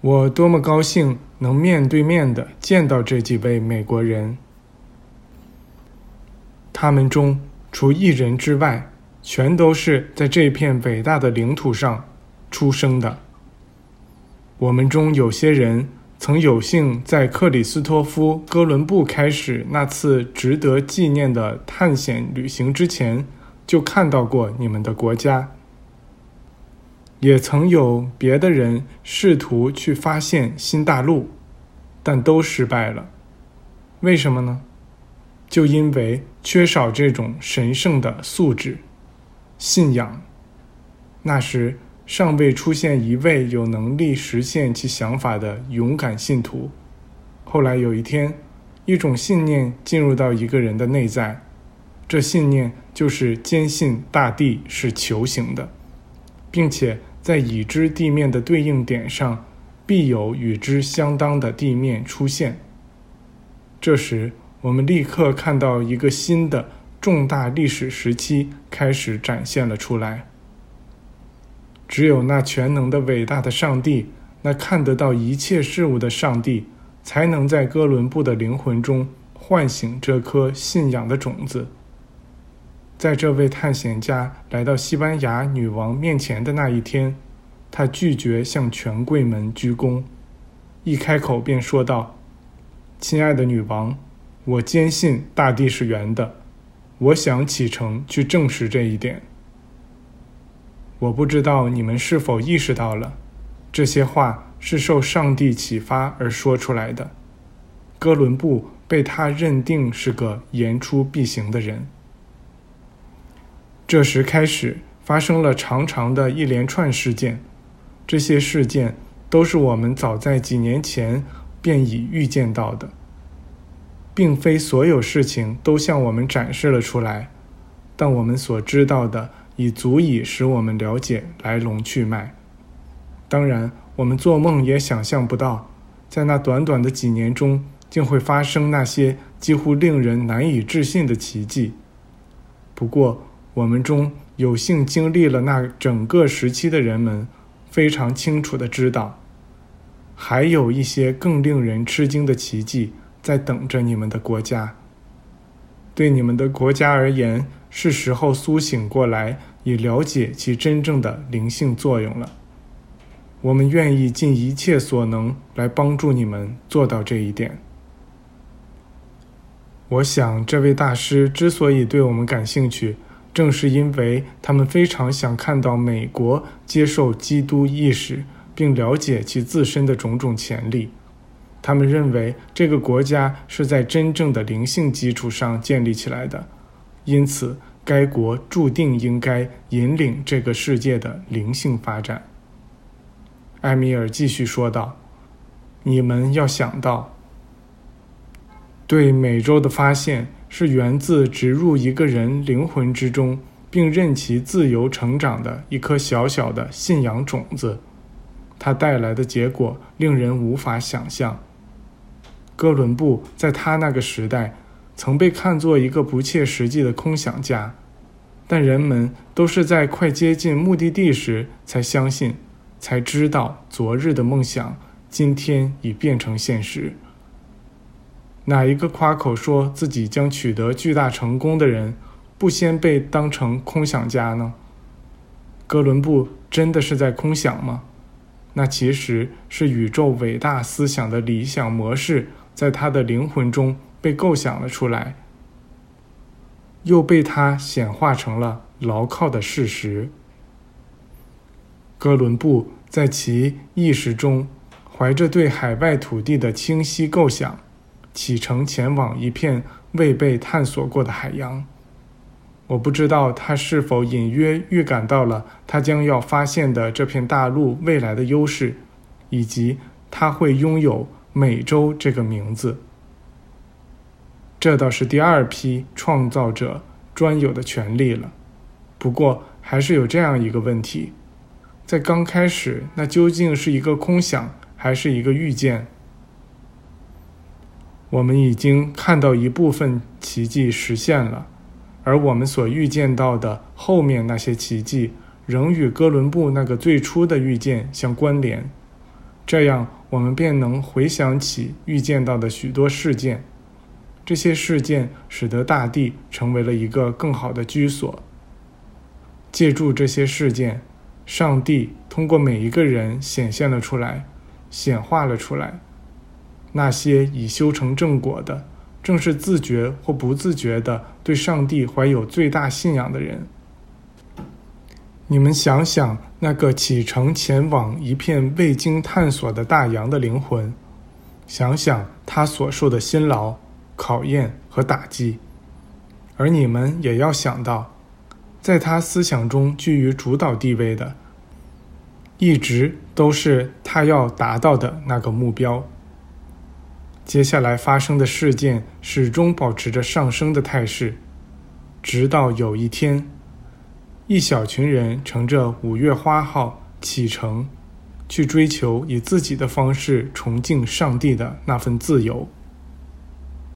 我多么高兴能面对面的见到这几位美国人！他们中除一人之外，全都是在这片伟大的领土上出生的。我们中有些人曾有幸在克里斯托夫·哥伦布开始那次值得纪念的探险旅行之前，就看到过你们的国家。也曾有别的人试图去发现新大陆，但都失败了。为什么呢？就因为缺少这种神圣的素质、信仰。那时尚未出现一位有能力实现其想法的勇敢信徒。后来有一天，一种信念进入到一个人的内在，这信念就是坚信大地是球形的，并且。在已知地面的对应点上，必有与之相当的地面出现。这时，我们立刻看到一个新的重大历史时期开始展现了出来。只有那全能的伟大的上帝，那看得到一切事物的上帝，才能在哥伦布的灵魂中唤醒这颗信仰的种子。在这位探险家来到西班牙女王面前的那一天，他拒绝向权贵们鞠躬，一开口便说道：“亲爱的女王，我坚信大地是圆的，我想启程去证实这一点。我不知道你们是否意识到了，这些话是受上帝启发而说出来的。哥伦布被他认定是个言出必行的人。”这时开始发生了长长的一连串事件，这些事件都是我们早在几年前便已预见到的，并非所有事情都向我们展示了出来，但我们所知道的已足以使我们了解来龙去脉。当然，我们做梦也想象不到，在那短短的几年中，竟会发生那些几乎令人难以置信的奇迹。不过，我们中有幸经历了那整个时期的人们，非常清楚的知道，还有一些更令人吃惊的奇迹在等着你们的国家。对你们的国家而言，是时候苏醒过来，以了解其真正的灵性作用了。我们愿意尽一切所能来帮助你们做到这一点。我想，这位大师之所以对我们感兴趣。正是因为他们非常想看到美国接受基督意识，并了解其自身的种种潜力，他们认为这个国家是在真正的灵性基础上建立起来的，因此该国注定应该引领这个世界的灵性发展。埃米尔继续说道：“你们要想到，对美洲的发现。”是源自植入一个人灵魂之中，并任其自由成长的一颗小小的信仰种子，它带来的结果令人无法想象。哥伦布在他那个时代曾被看作一个不切实际的空想家，但人们都是在快接近目的地时才相信、才知道昨日的梦想今天已变成现实。哪一个夸口说自己将取得巨大成功的人，不先被当成空想家呢？哥伦布真的是在空想吗？那其实是宇宙伟大思想的理想模式，在他的灵魂中被构想了出来，又被他显化成了牢靠的事实。哥伦布在其意识中，怀着对海外土地的清晰构想。启程前往一片未被探索过的海洋。我不知道他是否隐约预感到了他将要发现的这片大陆未来的优势，以及他会拥有美洲这个名字。这倒是第二批创造者专有的权利了。不过，还是有这样一个问题：在刚开始，那究竟是一个空想，还是一个预见？我们已经看到一部分奇迹实现了，而我们所预见到的后面那些奇迹，仍与哥伦布那个最初的预见相关联。这样我们便能回想起预见到的许多事件。这些事件使得大地成为了一个更好的居所。借助这些事件，上帝通过每一个人显现了出来，显化了出来。那些已修成正果的，正是自觉或不自觉的对上帝怀有最大信仰的人。你们想想，那个启程前往一片未经探索的大洋的灵魂，想想他所受的辛劳、考验和打击，而你们也要想到，在他思想中居于主导地位的，一直都是他要达到的那个目标。接下来发生的事件始终保持着上升的态势，直到有一天，一小群人乘着“五月花号”启程，去追求以自己的方式崇敬上帝的那份自由。